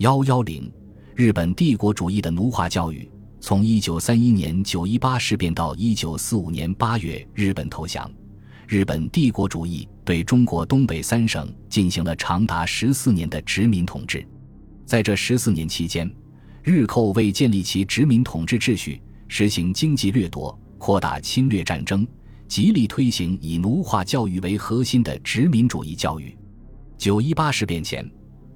幺幺零，日本帝国主义的奴化教育。从一九三一年九一八事变到一九四五年八月日本投降，日本帝国主义对中国东北三省进行了长达十四年的殖民统治。在这十四年期间，日寇为建立其殖民统治秩序，实行经济掠夺、扩大侵略战争，极力推行以奴化教育为核心的殖民主义教育。九一八事变前，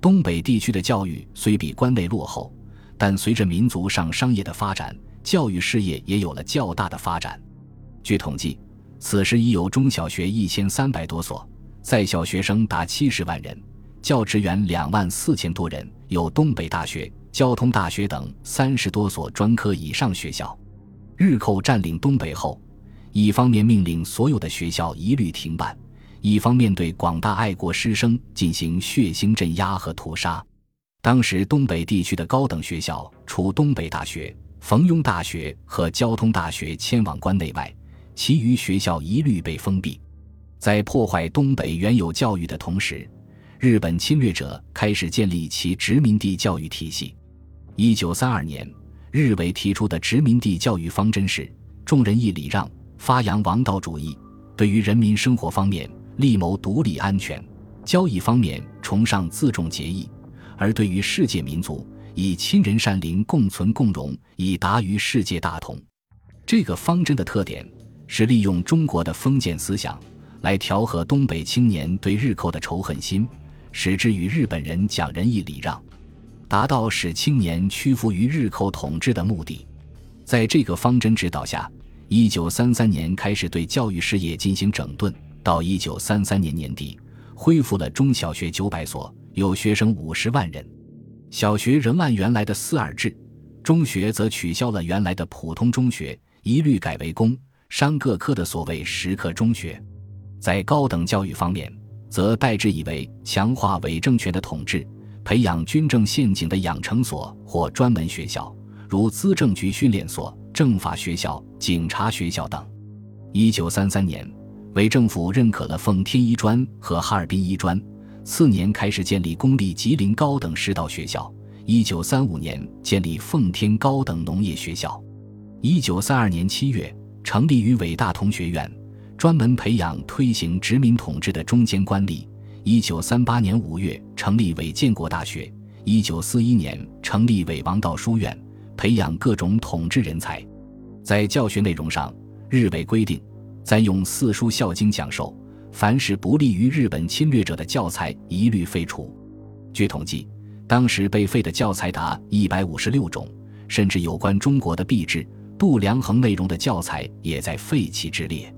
东北地区的教育虽比关内落后。但随着民族上商业的发展，教育事业也有了较大的发展。据统计，此时已有中小学一千三百多所，在校学生达七十万人，教职员两万四千多人，有东北大学、交通大学等三十多所专科以上学校。日寇占领东北后，一方面命令所有的学校一律停办，一方面对广大爱国师生进行血腥镇压和屠杀。当时东北地区的高等学校，除东北大学、冯庸大学和交通大学迁往关内外，其余学校一律被封闭。在破坏东北原有教育的同时，日本侵略者开始建立其殖民地教育体系。一九三二年，日伪提出的殖民地教育方针是：众人义礼让，发扬王道主义；对于人民生活方面，力谋独立安全；交易方面，崇尚自重节义。而对于世界民族，以亲仁善邻共存共荣，以达于世界大同。这个方针的特点是利用中国的封建思想来调和东北青年对日寇的仇恨心，使之与日本人讲仁义礼让，达到使青年屈服于日寇统治的目的。在这个方针指导下，一九三三年开始对教育事业进行整顿，到一九三三年年底，恢复了中小学九百所。有学生五十万人，小学仍按原来的四二制，中学则取消了原来的普通中学，一律改为工商各科的所谓实科中学。在高等教育方面，则代之以为强化伪政权的统治，培养军政陷阱的养成所或专门学校，如资政局训练所、政法学校、警察学校等。一九三三年，伪政府认可了奉天医专和哈尔滨医专。次年开始建立公立吉林高等师道学校，一九三五年建立奉天高等农业学校，一九三二年七月成立于伟大同学院，专门培养推行殖民统治的中间官吏。一九三八年五月成立伪建国大学，一九四一年成立伪王道书院，培养各种统治人才。在教学内容上，日伪规定再用四书孝经讲授。凡是不利于日本侵略者的教材，一律废除。据统计，当时被废的教材达一百五十六种，甚至有关中国的币制、度量衡内容的教材也在废弃之列。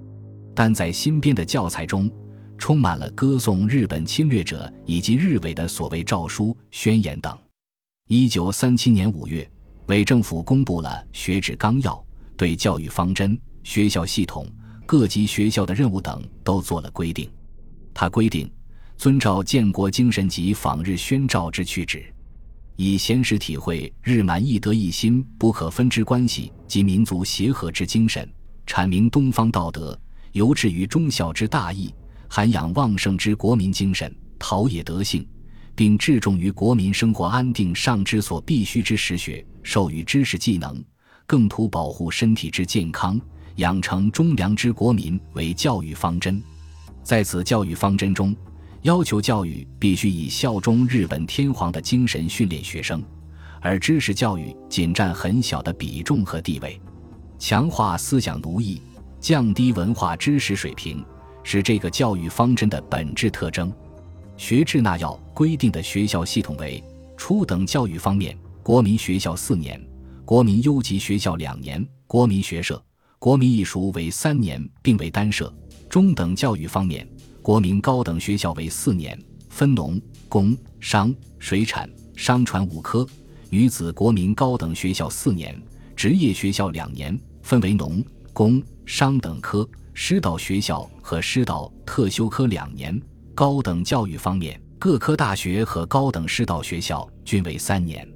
但在新编的教材中，充满了歌颂日本侵略者以及日伪的所谓诏书、宣言等。一九三七年五月，伪政府公布了学制纲要，对教育方针、学校系统。各级学校的任务等都做了规定。他规定，遵照建国精神及访日宣召之去旨，以贤实体会日满一德一心不可分之关系及民族协和之精神，阐明东方道德，尤至于忠孝之大义，涵养旺盛之国民精神，陶冶德性，并致重于国民生活安定上之所必须之实学，授予知识技能，更图保护身体之健康。养成忠良之国民为教育方针，在此教育方针中，要求教育必须以效忠日本天皇的精神训练学生，而知识教育仅占很小的比重和地位。强化思想奴役，降低文化知识水平，是这个教育方针的本质特征。学制纳要规定的学校系统为：初等教育方面，国民学校四年，国民优级学校两年，国民学社。国民艺术为三年，并为单设；中等教育方面，国民高等学校为四年，分农、工、商、水产、商船五科；女子国民高等学校四年，职业学校两年，分为农、工、商等科；师导学校和师导特修科两年。高等教育方面，各科大学和高等师导学校均为三年。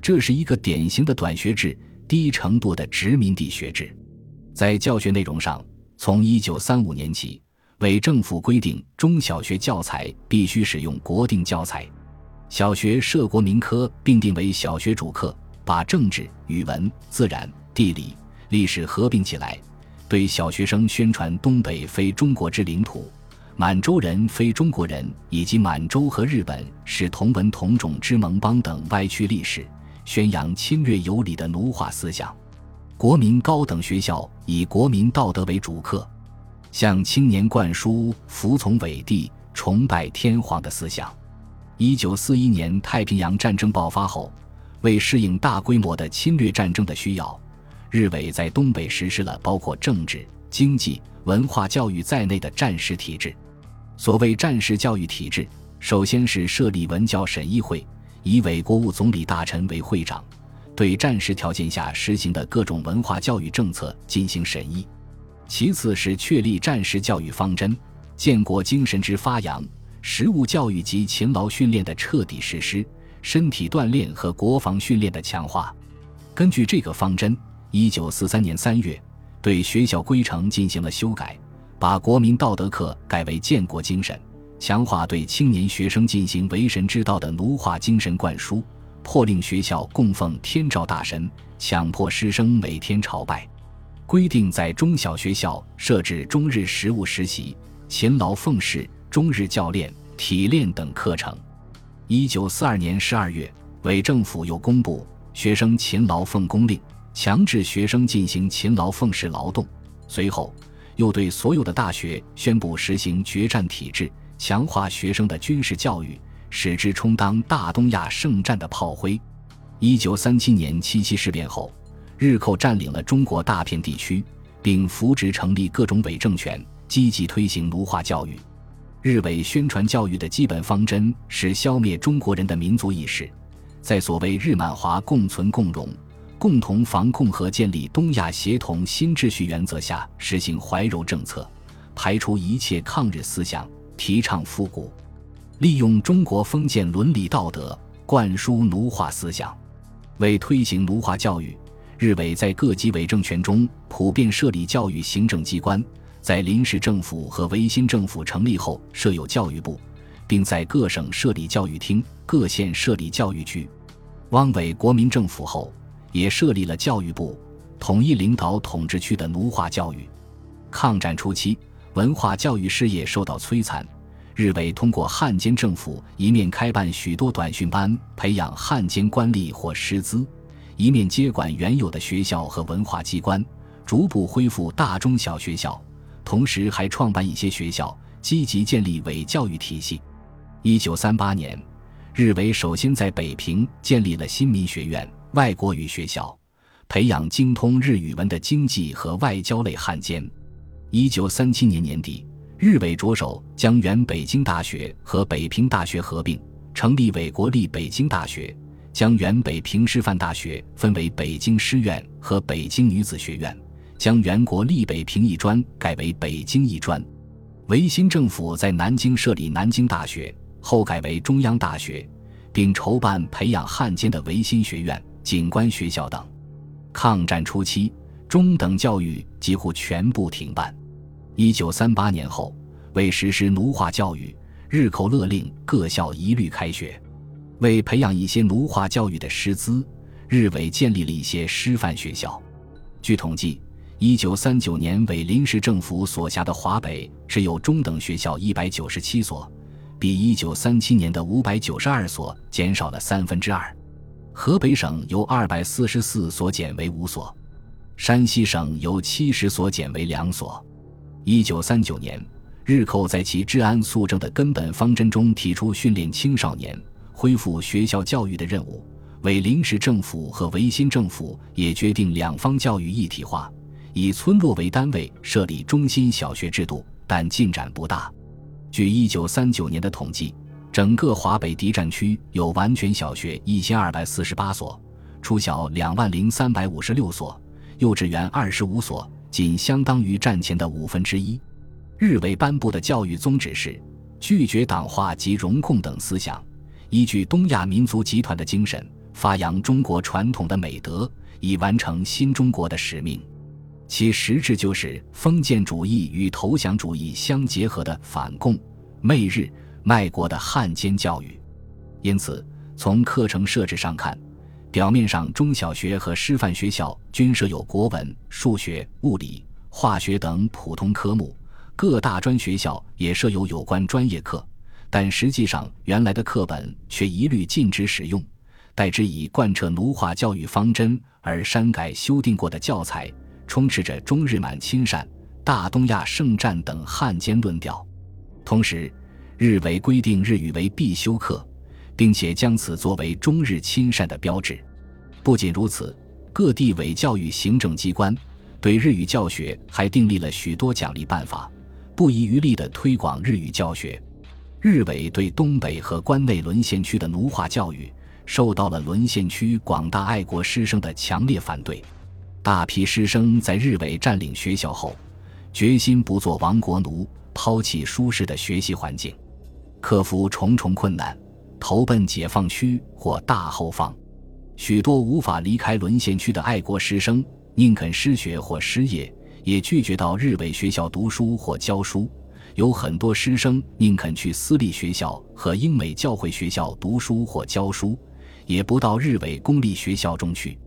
这是一个典型的短学制、低程度的殖民地学制。在教学内容上，从一九三五年起，伪政府规定中小学教材必须使用国定教材。小学设国民科并定为小学主课，把政治、语文、自然、地理、历史合并起来，对小学生宣传东北非中国之领土。满洲人非中国人，以及满洲和日本是同文同种之盟邦等歪曲历史，宣扬侵略有理的奴化思想。国民高等学校以国民道德为主课，向青年灌输服从伪帝、崇拜天皇的思想。一九四一年太平洋战争爆发后，为适应大规模的侵略战争的需要，日伪在东北实施了包括政治、经济、文化教育在内的战时体制。所谓战时教育体制，首先是设立文教审议会，以伪国务总理大臣为会长，对战时条件下实行的各种文化教育政策进行审议；其次是确立战时教育方针，建国精神之发扬，实务教育及勤劳训练的彻底实施，身体锻炼和国防训练的强化。根据这个方针，一九四三年三月，对学校规程进行了修改。把国民道德课改为建国精神，强化对青年学生进行为神之道的奴化精神灌输，迫令学校供奉天照大神，强迫师生每天朝拜，规定在中小学校设置中日实务实习、勤劳奉事、中日教练、体练等课程。一九四二年十二月，伪政府又公布学生勤劳奉公令，强制学生进行勤劳奉事劳动。随后。又对所有的大学宣布实行决战体制，强化学生的军事教育，使之充当大东亚圣战的炮灰。一九三七年七七事变后，日寇占领了中国大片地区，并扶植成立各种伪政权，积极推行奴化教育。日伪宣传教育的基本方针是消灭中国人的民族意识，在所谓日满华共存共荣。共同防控和建立东亚协同新秩序原则下实行怀柔政策，排除一切抗日思想，提倡复古，利用中国封建伦理道德灌输奴化思想。为推行奴化教育，日伪在各级伪政权中普遍设立教育行政机关，在临时政府和维新政府成立后设有教育部，并在各省设立教育厅，各县设立教育局。汪伪国民政府后。也设立了教育部，统一领导统治区的奴化教育。抗战初期，文化教育事业受到摧残。日伪通过汉奸政府，一面开办许多短训班，培养汉奸官吏或师资，一面接管原有的学校和文化机关，逐步恢复大中小学校。同时，还创办一些学校，积极建立伪教育体系。一九三八年，日伪首先在北平建立了新民学院。外国语学校培养精通日语文的经济和外交类汉奸。一九三七年年底，日伪着手将原北京大学和北平大学合并，成立伪国立北京大学，将原北平师范大学分为北京师院和北京女子学院，将原国立北平艺专改为北京艺专。维新政府在南京设立南京大学，后改为中央大学，并筹办培养汉奸的维新学院。警官学校等，抗战初期，中等教育几乎全部停办。一九三八年后，为实施奴化教育，日寇勒令各校一律开学。为培养一些奴化教育的师资，日伪建立了一些师范学校。据统计，一九三九年伪临时政府所辖的华北只有中等学校一百九十七所，比一九三七年的五百九十二所减少了三分之二。河北省由二百四十四所减为五所，山西省由七十所减为两所。一九三九年，日寇在其治安肃正的根本方针中提出训练青少年、恢复学校教育的任务。为临时政府和维新政府也决定两方教育一体化，以村落为单位设立中心小学制度，但进展不大。据一九三九年的统计。整个华北敌占区有完全小学一千二百四十八所，初小两万零三百五十六所，幼稚园二十五所，仅相当于战前的五分之一。日伪颁布的教育宗旨是拒绝党化及容共等思想，依据东亚民族集团的精神，发扬中国传统的美德，以完成新中国的使命。其实质就是封建主义与投降主义相结合的反共媚日。卖国的汉奸教育，因此，从课程设置上看，表面上中小学和师范学校均设有国文、数学、物理、化学等普通科目，各大专学校也设有有关专业课，但实际上原来的课本却一律禁止使用，代之以贯彻奴化教育方针而删改修订过的教材，充斥着中日满亲善、大东亚圣战等汉奸论调。同时，日伪规定日语为必修课。并且将此作为中日亲善的标志。不仅如此，各地伪教育行政机关对日语教学还订立了许多奖励办法，不遗余力地推广日语教学。日伪对东北和关内沦陷区的奴化教育，受到了沦陷区广大爱国师生的强烈反对。大批师生在日伪占领学校后，决心不做亡国奴，抛弃舒适的学习环境，克服重重困难。投奔解放区或大后方，许多无法离开沦陷区的爱国师生宁肯失学或失业，也拒绝到日伪学校读书或教书。有很多师生宁肯去私立学校和英美教会学校读书或教书，也不到日伪公立学校中去。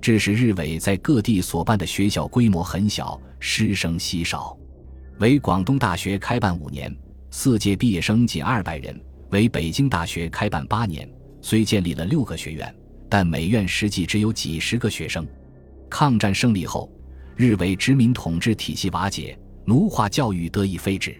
致使日伪在各地所办的学校规模很小，师生稀少。为广东大学开办五年，四届毕业生仅二百人。为北京大学开办八年，虽建立了六个学院，但每院实际只有几十个学生。抗战胜利后，日伪殖民统治体系瓦解，奴化教育得以废止。